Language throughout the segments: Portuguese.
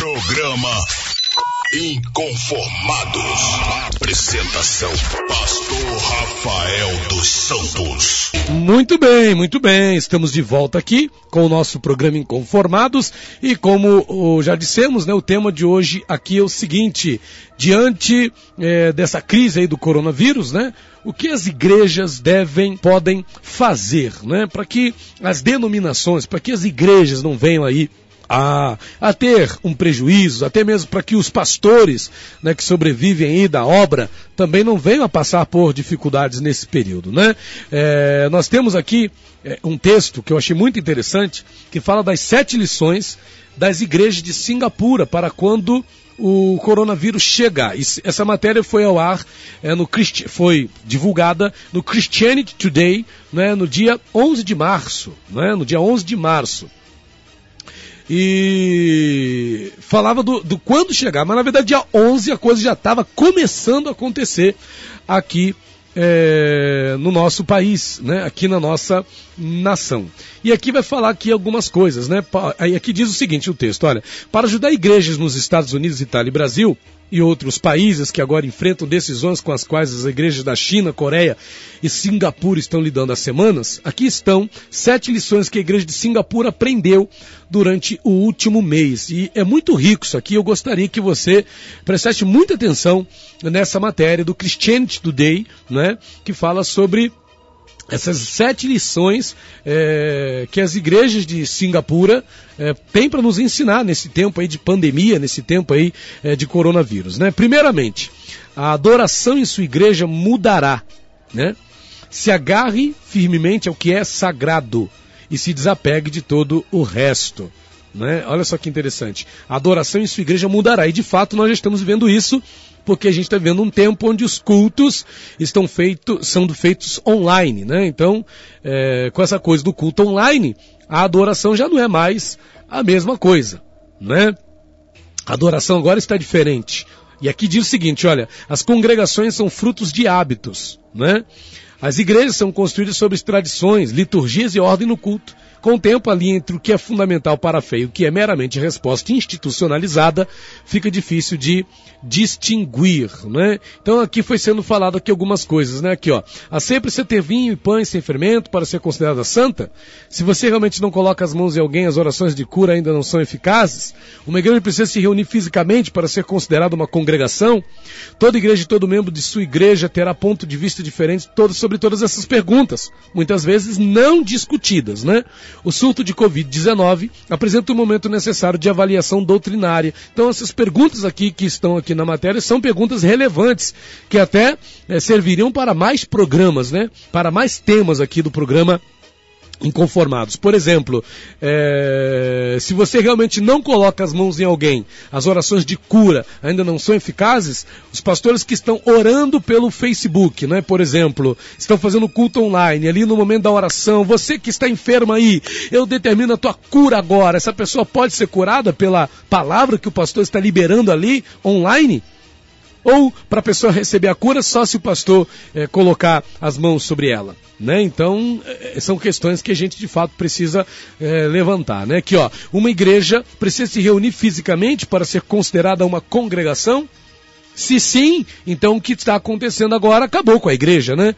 Programa Inconformados. Apresentação: Pastor Rafael dos Santos. Muito bem, muito bem. Estamos de volta aqui com o nosso programa Inconformados e como já dissemos, né, o tema de hoje aqui é o seguinte: diante é, dessa crise aí do coronavírus, né, o que as igrejas devem, podem fazer, né, para que as denominações, para que as igrejas não venham aí a, a ter um prejuízo, até mesmo para que os pastores né, que sobrevivem aí da obra também não venham a passar por dificuldades nesse período. Né? É, nós temos aqui é, um texto que eu achei muito interessante, que fala das sete lições das igrejas de Singapura para quando o coronavírus chegar. Essa matéria foi ao ar, é, no foi divulgada no Christianity Today, né, no dia 11 de março, né, no dia 11 de março e falava do, do, quando chegar, mas na verdade dia 11 a coisa já estava começando a acontecer aqui é, no nosso país, né? aqui na nossa nação. E aqui vai falar aqui algumas coisas, né? Aí aqui diz o seguinte o texto, olha, para ajudar igrejas nos Estados Unidos, Itália e Brasil, e outros países que agora enfrentam decisões com as quais as igrejas da China, Coreia e Singapura estão lidando há semanas, aqui estão sete lições que a igreja de Singapura aprendeu durante o último mês. E é muito rico isso aqui, eu gostaria que você prestasse muita atenção nessa matéria do Christianity Today, né, que fala sobre essas sete lições é, que as igrejas de Singapura é, têm para nos ensinar nesse tempo aí de pandemia, nesse tempo aí é, de coronavírus. Né? Primeiramente, a adoração em sua igreja mudará. Né? Se agarre firmemente ao que é sagrado e se desapegue de todo o resto. Né? Olha só que interessante. A adoração em sua igreja mudará. E de fato nós já estamos vivendo isso porque a gente está vivendo um tempo onde os cultos estão feitos, sendo feitos online, né? Então, é, com essa coisa do culto online, a adoração já não é mais a mesma coisa, né? A adoração agora está diferente. E aqui diz o seguinte, olha, as congregações são frutos de hábitos, né? As igrejas são construídas sobre tradições, liturgias e ordem no culto. Com o tempo ali entre o que é fundamental para a fé e o que é meramente resposta institucionalizada, fica difícil de distinguir, né? Então aqui foi sendo falado aqui algumas coisas, né? Aqui ó, há sempre ter vinho e pães sem fermento para ser considerada santa? Se você realmente não coloca as mãos em alguém, as orações de cura ainda não são eficazes? Uma igreja precisa se reunir fisicamente para ser considerada uma congregação? Toda igreja e todo membro de sua igreja terá ponto de vista diferente sobre todas essas perguntas, muitas vezes não discutidas, né? O surto de Covid-19 apresenta um momento necessário de avaliação doutrinária. Então, essas perguntas aqui que estão aqui na matéria são perguntas relevantes, que até é, serviriam para mais programas, né? Para mais temas aqui do programa inconformados. Por exemplo, é, se você realmente não coloca as mãos em alguém, as orações de cura ainda não são eficazes, os pastores que estão orando pelo Facebook, né, por exemplo, estão fazendo culto online, ali no momento da oração, você que está enfermo aí, eu determino a tua cura agora. Essa pessoa pode ser curada pela palavra que o pastor está liberando ali online? Ou para a pessoa receber a cura só se o pastor é, colocar as mãos sobre ela. Né? Então, é, são questões que a gente de fato precisa levantar. Né? Que, ó, uma igreja precisa se reunir fisicamente para ser considerada uma congregação? Se sim, então o que está acontecendo agora acabou com a igreja, né?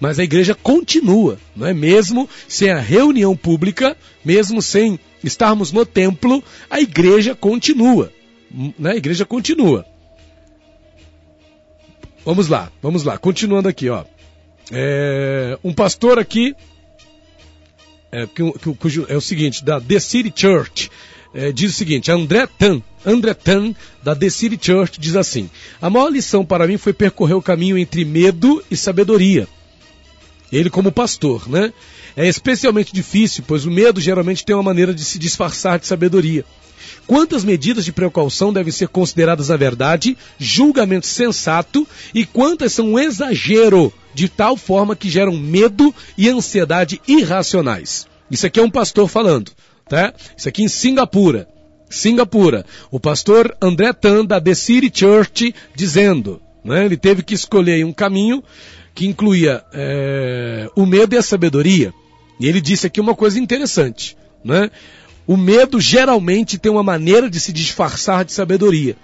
Mas a igreja continua, não é? Mesmo sem a reunião pública, mesmo sem estarmos no templo, a igreja continua, né? A igreja continua. Vamos lá, vamos lá. Continuando aqui, ó. É, um pastor aqui, é, cujo, é o seguinte, da The City Church, é, diz o seguinte, André Tan, André Tan, da The City Church, diz assim, a maior lição para mim foi percorrer o caminho entre medo e sabedoria. Ele como pastor, né? É especialmente difícil, pois o medo geralmente tem uma maneira de se disfarçar de sabedoria. Quantas medidas de precaução devem ser consideradas na verdade, julgamento sensato, e quantas são um exagero, de tal forma que geram medo e ansiedade irracionais. Isso aqui é um pastor falando, tá? Isso aqui em Singapura. Singapura. O pastor André Tan, da The City Church, dizendo, né? Ele teve que escolher um caminho que incluía é, o medo e a sabedoria. E ele disse aqui uma coisa interessante, né? O medo geralmente tem uma maneira de se disfarçar de sabedoria.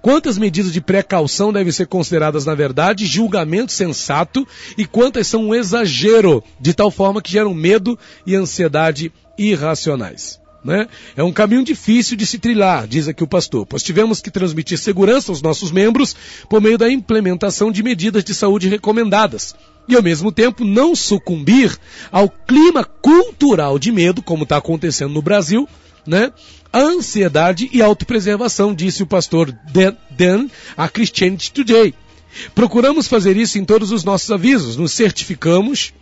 Quantas medidas de precaução devem ser consideradas, na verdade, julgamento sensato e quantas são um exagero, de tal forma que geram medo e ansiedade irracionais. Né? É um caminho difícil de se trilhar, diz aqui o pastor, pois tivemos que transmitir segurança aos nossos membros por meio da implementação de medidas de saúde recomendadas. E ao mesmo tempo não sucumbir ao clima cultural de medo, como está acontecendo no Brasil, né? Ansiedade e autopreservação, disse o pastor Dan, Dan a Christianity Today. Procuramos fazer isso em todos os nossos avisos, nos certificamos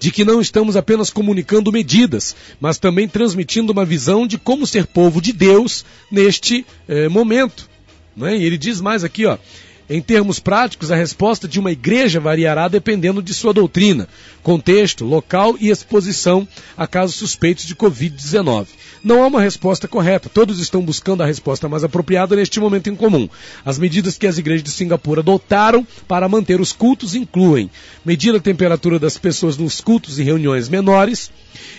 de que não estamos apenas comunicando medidas, mas também transmitindo uma visão de como ser povo de Deus neste eh, momento. Né? E ele diz mais aqui, ó. Em termos práticos, a resposta de uma igreja variará dependendo de sua doutrina, contexto, local e exposição a casos suspeitos de Covid-19. Não há uma resposta correta. Todos estão buscando a resposta mais apropriada neste momento em comum. As medidas que as igrejas de Singapura adotaram para manter os cultos incluem medir a temperatura das pessoas nos cultos e reuniões menores,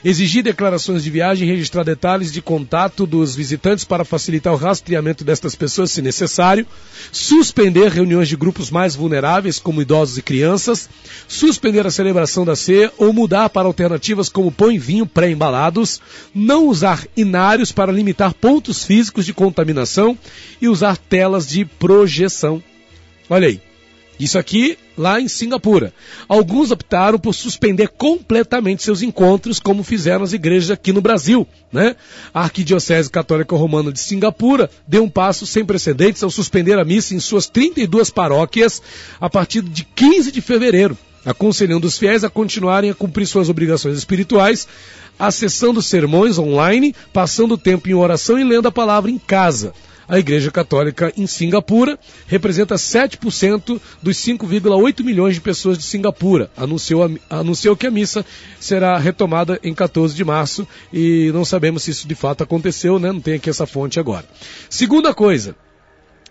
exigir declarações de viagem e registrar detalhes de contato dos visitantes para facilitar o rastreamento destas pessoas se necessário, suspender reuniões de grupos mais vulneráveis, como idosos e crianças, suspender a celebração da ceia ou mudar para alternativas como pão e vinho pré-embalados, não usar inários para limitar pontos físicos de contaminação e usar telas de projeção. Olha aí. Isso aqui lá em Singapura. Alguns optaram por suspender completamente seus encontros, como fizeram as igrejas aqui no Brasil. Né? A Arquidiocese Católica Romana de Singapura deu um passo sem precedentes ao suspender a missa em suas 32 paróquias a partir de 15 de fevereiro, aconselhando os fiéis a continuarem a cumprir suas obrigações espirituais, acessando sermões online, passando tempo em oração e lendo a palavra em casa a Igreja Católica em Singapura representa 7% dos 5,8 milhões de pessoas de Singapura. Anunciou, anunciou que a missa será retomada em 14 de março e não sabemos se isso de fato aconteceu, né? Não tem aqui essa fonte agora. Segunda coisa,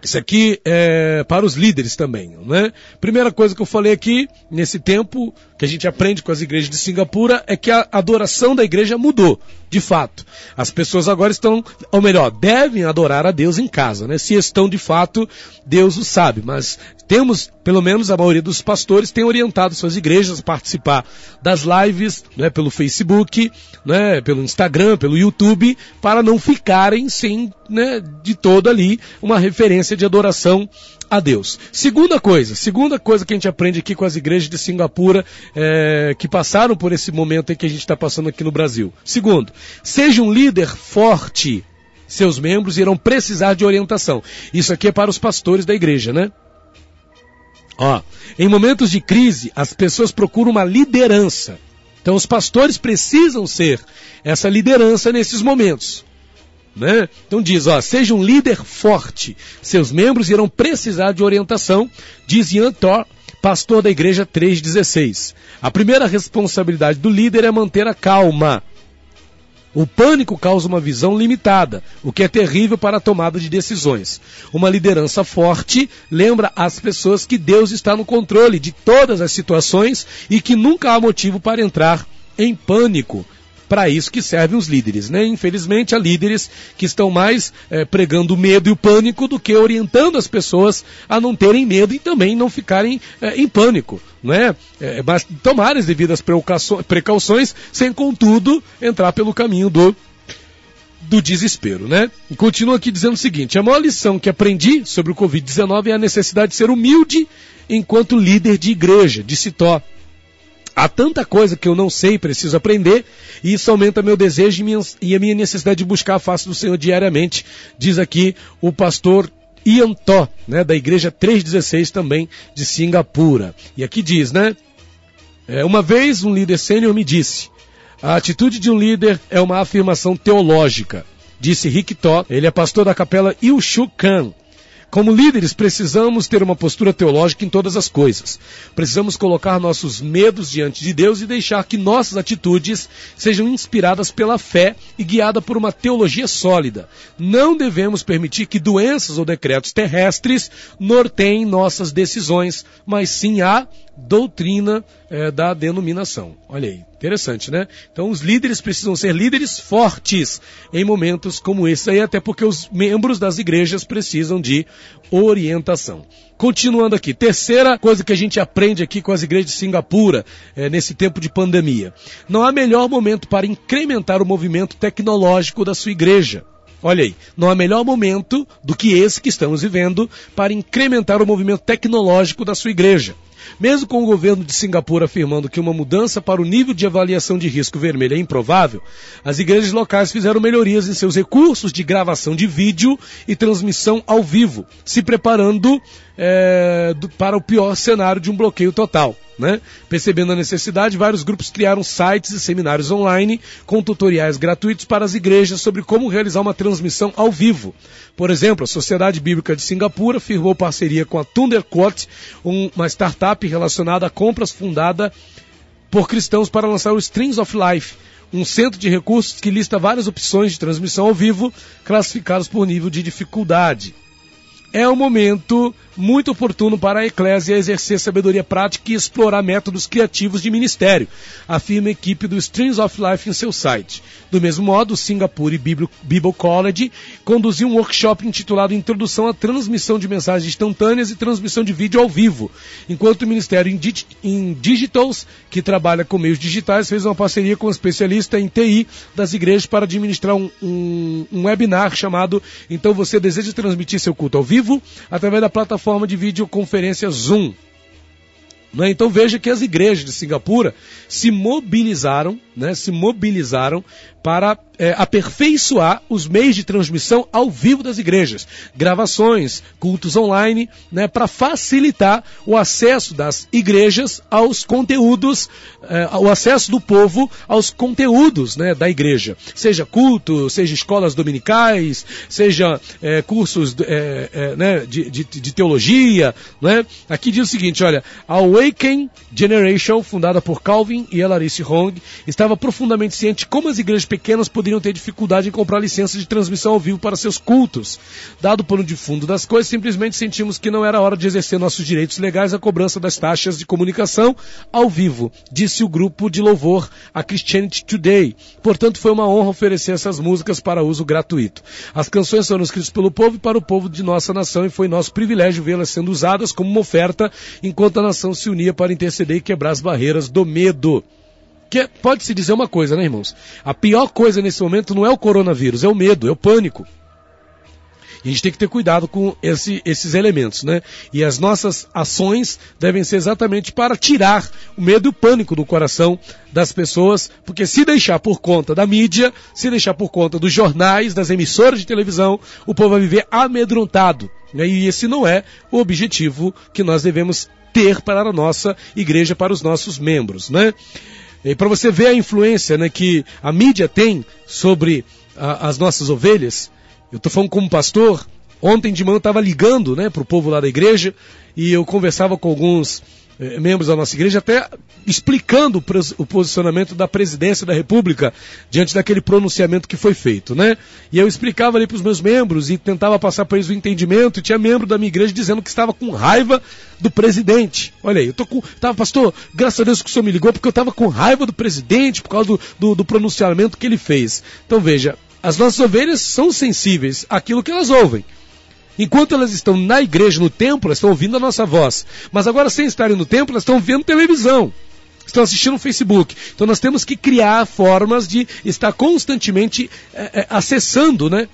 isso aqui é para os líderes também, né? Primeira coisa que eu falei aqui, nesse tempo que a gente aprende com as igrejas de Singapura, é que a adoração da igreja mudou, de fato. As pessoas agora estão, ou melhor, devem adorar a Deus em casa, né? Se estão de fato, Deus o sabe, mas temos, pelo menos a maioria dos pastores tem orientado suas igrejas a participar das lives, né, pelo Facebook, né, pelo Instagram, pelo YouTube, para não ficarem sem, né, de todo ali uma referência de adoração a Deus. Segunda coisa, segunda coisa que a gente aprende aqui com as igrejas de Singapura é, que passaram por esse momento em que a gente está passando aqui no Brasil. Segundo, seja um líder forte. Seus membros irão precisar de orientação. Isso aqui é para os pastores da igreja, né? Ó, em momentos de crise, as pessoas procuram uma liderança. Então os pastores precisam ser essa liderança nesses momentos. Né? Então diz, ó, seja um líder forte. Seus membros irão precisar de orientação, diz Ian Thor, pastor da igreja 316. A primeira responsabilidade do líder é manter a calma. O pânico causa uma visão limitada, o que é terrível para a tomada de decisões. Uma liderança forte lembra às pessoas que Deus está no controle de todas as situações e que nunca há motivo para entrar em pânico para isso que servem os líderes. Né? Infelizmente, há líderes que estão mais é, pregando o medo e o pânico do que orientando as pessoas a não terem medo e também não ficarem é, em pânico. Né? É, mas tomar as devidas precauções, sem contudo entrar pelo caminho do do desespero, né? E continua aqui dizendo o seguinte: a maior lição que aprendi sobre o Covid-19 é a necessidade de ser humilde enquanto líder de igreja, de Citó. Há tanta coisa que eu não sei e preciso aprender, e isso aumenta meu desejo e a minha necessidade de buscar a face do Senhor diariamente, diz aqui o pastor Ian Tó, né, da igreja 316 também de Singapura. E aqui diz, né? É, uma vez um líder sênior me disse: a atitude de um líder é uma afirmação teológica. Disse Rick Tó, ele é pastor da capela Ilshu como líderes, precisamos ter uma postura teológica em todas as coisas. Precisamos colocar nossos medos diante de Deus e deixar que nossas atitudes sejam inspiradas pela fé e guiadas por uma teologia sólida. Não devemos permitir que doenças ou decretos terrestres norteiem nossas decisões, mas sim a doutrina é, da denominação. Olha aí, interessante, né? Então os líderes precisam ser líderes fortes em momentos como esse aí, até porque os membros das igrejas precisam de orientação. Continuando aqui, terceira coisa que a gente aprende aqui com as igrejas de Singapura é, nesse tempo de pandemia. Não há melhor momento para incrementar o movimento tecnológico da sua igreja. Olha aí, não há melhor momento do que esse que estamos vivendo para incrementar o movimento tecnológico da sua igreja. Mesmo com o governo de Singapura afirmando que uma mudança para o nível de avaliação de risco vermelho é improvável, as igrejas locais fizeram melhorias em seus recursos de gravação de vídeo e transmissão ao vivo, se preparando é, para o pior cenário de um bloqueio total. Né? Percebendo a necessidade, vários grupos criaram sites e seminários online com tutoriais gratuitos para as igrejas sobre como realizar uma transmissão ao vivo. Por exemplo, a Sociedade Bíblica de Singapura firmou parceria com a Thunderquote, uma startup relacionada a compras fundada por cristãos para lançar o Strings of Life, um centro de recursos que lista várias opções de transmissão ao vivo, classificadas por nível de dificuldade. É o momento muito oportuno para a Eclésia exercer sabedoria prática e explorar métodos criativos de ministério, afirma a equipe do Streams of Life em seu site. Do mesmo modo, o Singapore Bible College conduziu um workshop intitulado Introdução à Transmissão de Mensagens Instantâneas e Transmissão de Vídeo ao Vivo, enquanto o Ministério em Digitals, que trabalha com meios digitais, fez uma parceria com um especialista em TI das igrejas para administrar um, um, um webinar chamado Então Você Deseja Transmitir Seu Culto ao Vivo? Através da plataforma plataforma de videoconferência Zoom. Né? Então veja que as igrejas de Singapura se mobilizaram, né, se mobilizaram para é, aperfeiçoar os meios de transmissão ao vivo das igrejas, gravações, cultos online, né, para facilitar o acesso das igrejas aos conteúdos, é, o acesso do povo aos conteúdos né, da igreja, seja culto, seja escolas dominicais, seja é, cursos é, é, né, de, de, de, teologia. Né? Aqui diz o seguinte: olha, a Awaken Generation, fundada por Calvin e Elarice Hong, estava profundamente ciente como as igrejas pequenas poderiam ter dificuldade em comprar licença de transmissão ao vivo para seus cultos. Dado o pano de fundo das coisas, simplesmente sentimos que não era hora de exercer nossos direitos legais à cobrança das taxas de comunicação ao vivo, disse o grupo de louvor a Christianity Today. Portanto, foi uma honra oferecer essas músicas para uso gratuito. As canções foram escritas pelo povo e para o povo de nossa nação e foi nosso privilégio vê-las sendo usadas como uma oferta enquanto a nação se unia para interceder e quebrar as barreiras do medo. Que pode-se dizer uma coisa, né, irmãos? A pior coisa nesse momento não é o coronavírus, é o medo, é o pânico. E a gente tem que ter cuidado com esse, esses elementos, né? E as nossas ações devem ser exatamente para tirar o medo e o pânico do coração das pessoas, porque se deixar por conta da mídia, se deixar por conta dos jornais, das emissoras de televisão, o povo vai viver amedrontado. Né? E esse não é o objetivo que nós devemos ter para a nossa igreja, para os nossos membros, né? E para você ver a influência né, que a mídia tem sobre a, as nossas ovelhas, eu estou falando como pastor, ontem de manhã eu estava ligando né, para o povo lá da igreja e eu conversava com alguns eh, membros da nossa igreja, até explicando o posicionamento da presidência da República diante daquele pronunciamento que foi feito, né? E eu explicava ali para os meus membros e tentava passar para eles o entendimento, e tinha membro da minha igreja dizendo que estava com raiva do presidente. Olha aí, eu tô com. Tava, pastor, graças a Deus que o senhor me ligou, porque eu estava com raiva do presidente por causa do, do, do pronunciamento que ele fez. Então veja, as nossas ovelhas são sensíveis àquilo que elas ouvem. Enquanto elas estão na igreja, no templo, elas estão ouvindo a nossa voz. Mas agora, sem estarem no templo, elas estão vendo televisão. Estão assistindo o Facebook. Então nós temos que criar formas de estar constantemente é, é, acessando, né?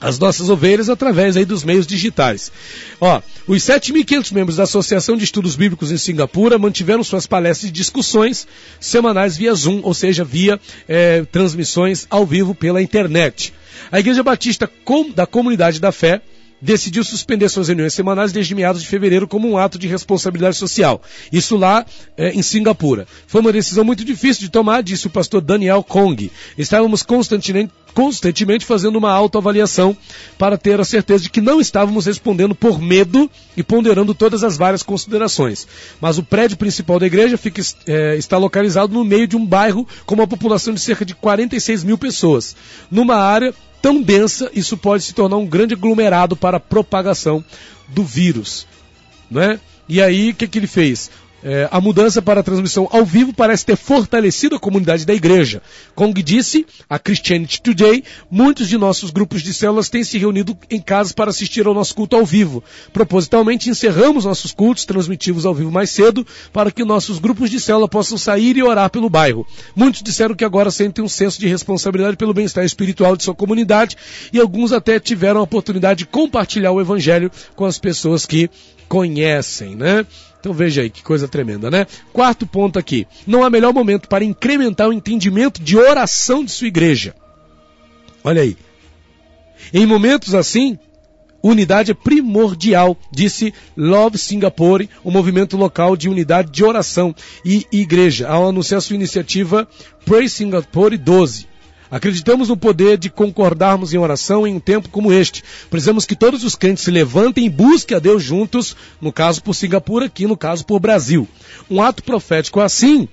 as nossas ovelhas através aí dos meios digitais. Ó, os 7.500 membros da Associação de Estudos Bíblicos em Singapura mantiveram suas palestras e discussões semanais via Zoom, ou seja, via é, transmissões ao vivo pela internet. A Igreja Batista da Comunidade da Fé decidiu suspender suas reuniões semanais desde meados de fevereiro como um ato de responsabilidade social. Isso lá é, em Singapura. Foi uma decisão muito difícil de tomar, disse o pastor Daniel Kong. Estávamos constantemente, constantemente fazendo uma autoavaliação para ter a certeza de que não estávamos respondendo por medo e ponderando todas as várias considerações. Mas o prédio principal da igreja fica, é, está localizado no meio de um bairro com uma população de cerca de 46 mil pessoas, numa área tão densa, isso pode se tornar um grande aglomerado para a propagação do vírus. Né? E aí, o que, que ele fez? É, a mudança para a transmissão ao vivo parece ter fortalecido a comunidade da igreja. Como disse a Christianity Today, muitos de nossos grupos de células têm se reunido em casas para assistir ao nosso culto ao vivo. Propositalmente encerramos nossos cultos transmitivos ao vivo mais cedo para que nossos grupos de célula possam sair e orar pelo bairro. Muitos disseram que agora sentem um senso de responsabilidade pelo bem-estar espiritual de sua comunidade e alguns até tiveram a oportunidade de compartilhar o evangelho com as pessoas que conhecem, né? Então veja aí que coisa tremenda, né? Quarto ponto aqui. Não há melhor momento para incrementar o entendimento de oração de sua igreja. Olha aí. Em momentos assim, unidade é primordial, disse Love Singapore, o um movimento local de unidade de oração e igreja, ao anunciar sua iniciativa Pray Singapore 12. Acreditamos no poder de concordarmos em oração em um tempo como este. Precisamos que todos os crentes se levantem e busquem a Deus juntos, no caso por Singapura, aqui no caso por Brasil. Um ato profético assim,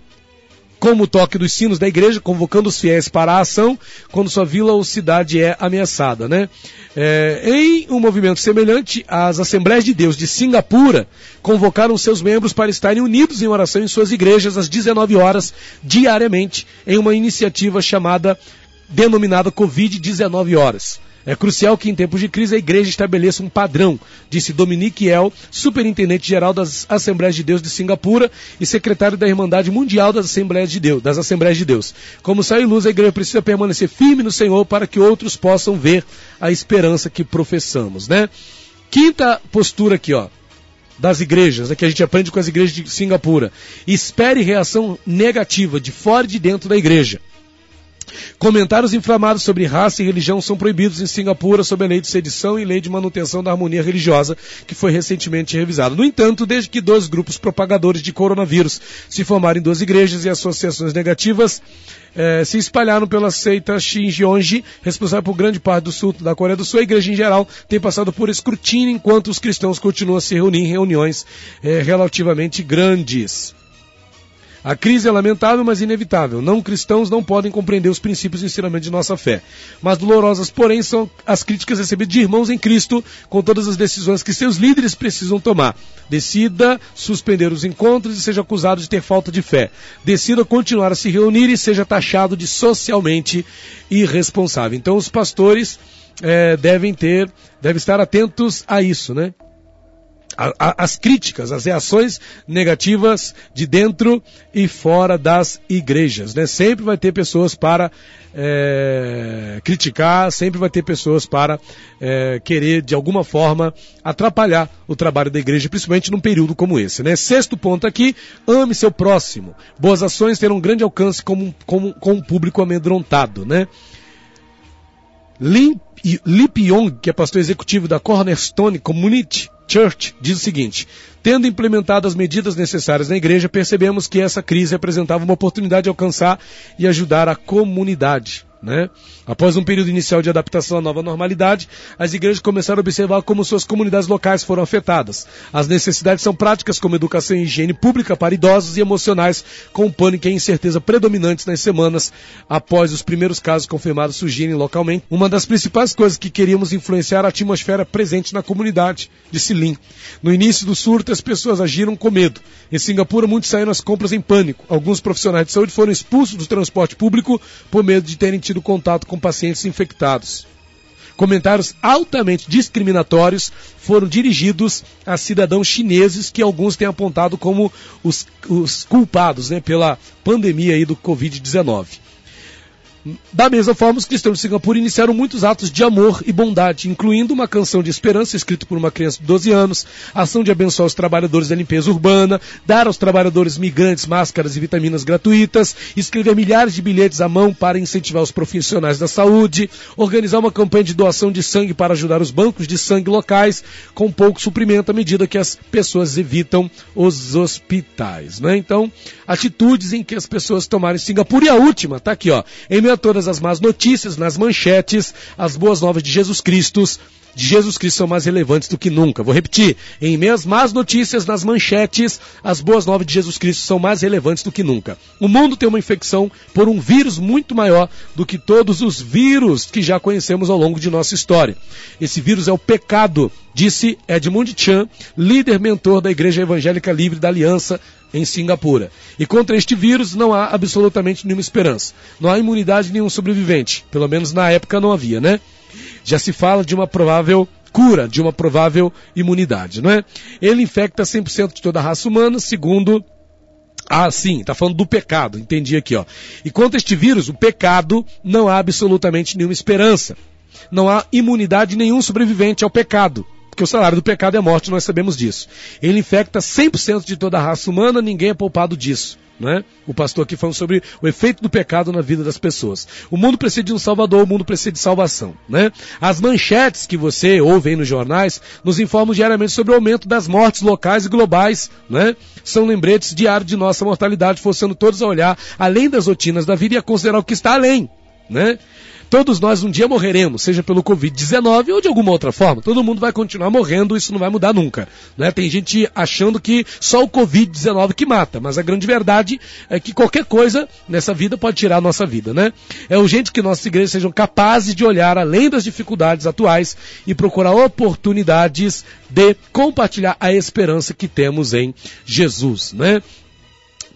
como o toque dos sinos da igreja, convocando os fiéis para a ação quando sua vila ou cidade é ameaçada, né? É, em um movimento semelhante, as Assembleias de Deus de Singapura convocaram seus membros para estarem unidos em oração em suas igrejas às 19 horas diariamente, em uma iniciativa chamada denominada Covid-19 horas. É crucial que em tempos de crise a igreja estabeleça um padrão, disse Dominique El, superintendente-geral das Assembleias de Deus de Singapura e secretário da Irmandade Mundial das Assembleias de Deus, das Assembleias de Deus. Como sai luz, a igreja precisa permanecer firme no Senhor para que outros possam ver a esperança que professamos, né? Quinta postura aqui, ó, das igrejas, né, que a gente aprende com as igrejas de Singapura. Espere reação negativa de fora e de dentro da igreja. Comentários inflamados sobre raça e religião são proibidos em Singapura sob a lei de sedição e lei de manutenção da harmonia religiosa, que foi recentemente revisada. No entanto, desde que dois grupos propagadores de coronavírus se formaram em duas igrejas e associações negativas eh, se espalharam pela seita Shinjeonji, responsável por grande parte do sul da Coreia do Sul, a igreja em geral tem passado por escrutínio enquanto os cristãos continuam a se reunir em reuniões eh, relativamente grandes. A crise é lamentável, mas inevitável. Não cristãos não podem compreender os princípios e ensinamentos de nossa fé. Mas dolorosas, porém, são as críticas recebidas de irmãos em Cristo com todas as decisões que seus líderes precisam tomar. Decida suspender os encontros e seja acusado de ter falta de fé. Decida continuar a se reunir e seja taxado de socialmente irresponsável. Então, os pastores é, devem ter, devem estar atentos a isso, né? As críticas, as reações negativas de dentro e fora das igrejas. Né? Sempre vai ter pessoas para é, criticar, sempre vai ter pessoas para é, querer, de alguma forma, atrapalhar o trabalho da igreja, principalmente num período como esse. Né? Sexto ponto aqui, ame seu próximo. Boas ações terão um grande alcance com, com, com um público amedrontado. Né? Lip Young, que é pastor executivo da Cornerstone Community, Church diz o seguinte: tendo implementado as medidas necessárias na igreja, percebemos que essa crise representava uma oportunidade de alcançar e ajudar a comunidade. Né? Após um período inicial de adaptação à nova normalidade, as igrejas começaram a observar como suas comunidades locais foram afetadas. As necessidades são práticas como educação e higiene pública para idosos e emocionais, com pânico e incerteza predominantes nas semanas após os primeiros casos confirmados surgirem localmente. Uma das principais coisas que queríamos influenciar a atmosfera presente na comunidade, disse Lin. No início do surto, as pessoas agiram com medo. Em Singapura, muitos saíram às compras em pânico. Alguns profissionais de saúde foram expulsos do transporte público por medo de terem tido contato com pacientes infectados. Comentários altamente discriminatórios foram dirigidos a cidadãos chineses que alguns têm apontado como os, os culpados né, pela pandemia aí do Covid-19. Da mesma forma, os cristãos de Singapura iniciaram muitos atos de amor e bondade, incluindo uma canção de esperança escrita por uma criança de 12 anos, ação de abençoar os trabalhadores da limpeza urbana, dar aos trabalhadores migrantes máscaras e vitaminas gratuitas, escrever milhares de bilhetes à mão para incentivar os profissionais da saúde, organizar uma campanha de doação de sangue para ajudar os bancos de sangue locais com pouco suprimento à medida que as pessoas evitam os hospitais. Né? Então, atitudes em que as pessoas tomaram em Singapura. E a última, tá aqui, ó. Em todas as más notícias, nas manchetes, as boas novas de Jesus Cristo, de Jesus Cristo são mais relevantes do que nunca. Vou repetir, em meio às más notícias nas manchetes, as boas novas de Jesus Cristo são mais relevantes do que nunca. O mundo tem uma infecção por um vírus muito maior do que todos os vírus que já conhecemos ao longo de nossa história. Esse vírus é o pecado, disse Edmund Chan, líder mentor da Igreja Evangélica Livre da Aliança em Singapura. E contra este vírus não há absolutamente nenhuma esperança. Não há imunidade de nenhum sobrevivente. Pelo menos na época não havia, né? Já se fala de uma provável cura, de uma provável imunidade, não é? Ele infecta 100% de toda a raça humana, segundo ah, sim, está falando do pecado, entendi aqui, ó. E quanto a este vírus, o pecado, não há absolutamente nenhuma esperança. Não há imunidade nenhum sobrevivente ao pecado. Porque o salário do pecado é morte, nós sabemos disso. Ele infecta 100% de toda a raça humana, ninguém é poupado disso. Né? O pastor aqui falando sobre o efeito do pecado na vida das pessoas. O mundo precisa de um salvador, o mundo precisa de salvação. Né? As manchetes que você ouve aí nos jornais nos informam diariamente sobre o aumento das mortes locais e globais. Né? São lembretes diários de nossa mortalidade, forçando todos a olhar além das rotinas da vida e a considerar o que está além. Né? Todos nós um dia morreremos, seja pelo Covid-19 ou de alguma outra forma. Todo mundo vai continuar morrendo, isso não vai mudar nunca. Né? Tem gente achando que só o Covid-19 que mata, mas a grande verdade é que qualquer coisa nessa vida pode tirar a nossa vida. Né? É urgente que nossas igrejas sejam capazes de olhar além das dificuldades atuais e procurar oportunidades de compartilhar a esperança que temos em Jesus. Né?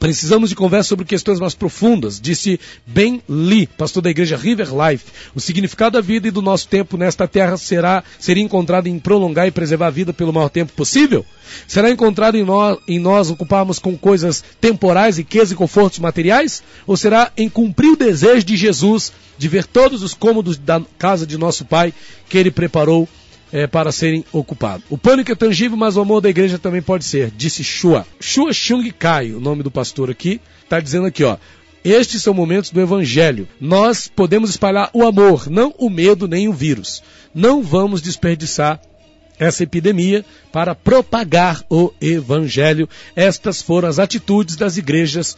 Precisamos de conversa sobre questões mais profundas, disse Ben Lee, pastor da igreja River Life. O significado da vida e do nosso tempo nesta terra será seria encontrado em prolongar e preservar a vida pelo maior tempo possível? Será encontrado em nós, em nós ocuparmos com coisas temporais, riquezas e confortos materiais? Ou será em cumprir o desejo de Jesus de ver todos os cômodos da casa de nosso Pai que ele preparou é, para serem ocupados. O pânico é tangível, mas o amor da igreja também pode ser, disse Shua. Shua Chung Kai, o nome do pastor aqui, está dizendo aqui, ó. Estes são momentos do Evangelho. Nós podemos espalhar o amor, não o medo nem o vírus. Não vamos desperdiçar essa epidemia para propagar o Evangelho. Estas foram as atitudes das igrejas,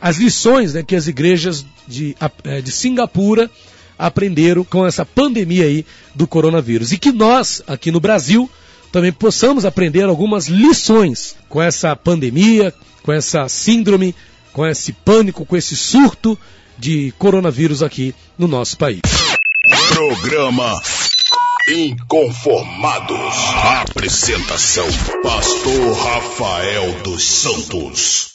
as lições né, que as igrejas de, eh, de Singapura aprenderam com essa pandemia aí do coronavírus. E que nós, aqui no Brasil, também possamos aprender algumas lições com essa pandemia, com essa síndrome, com esse pânico, com esse surto de coronavírus aqui no nosso país. Programa Inconformados. Apresentação: Pastor Rafael dos Santos.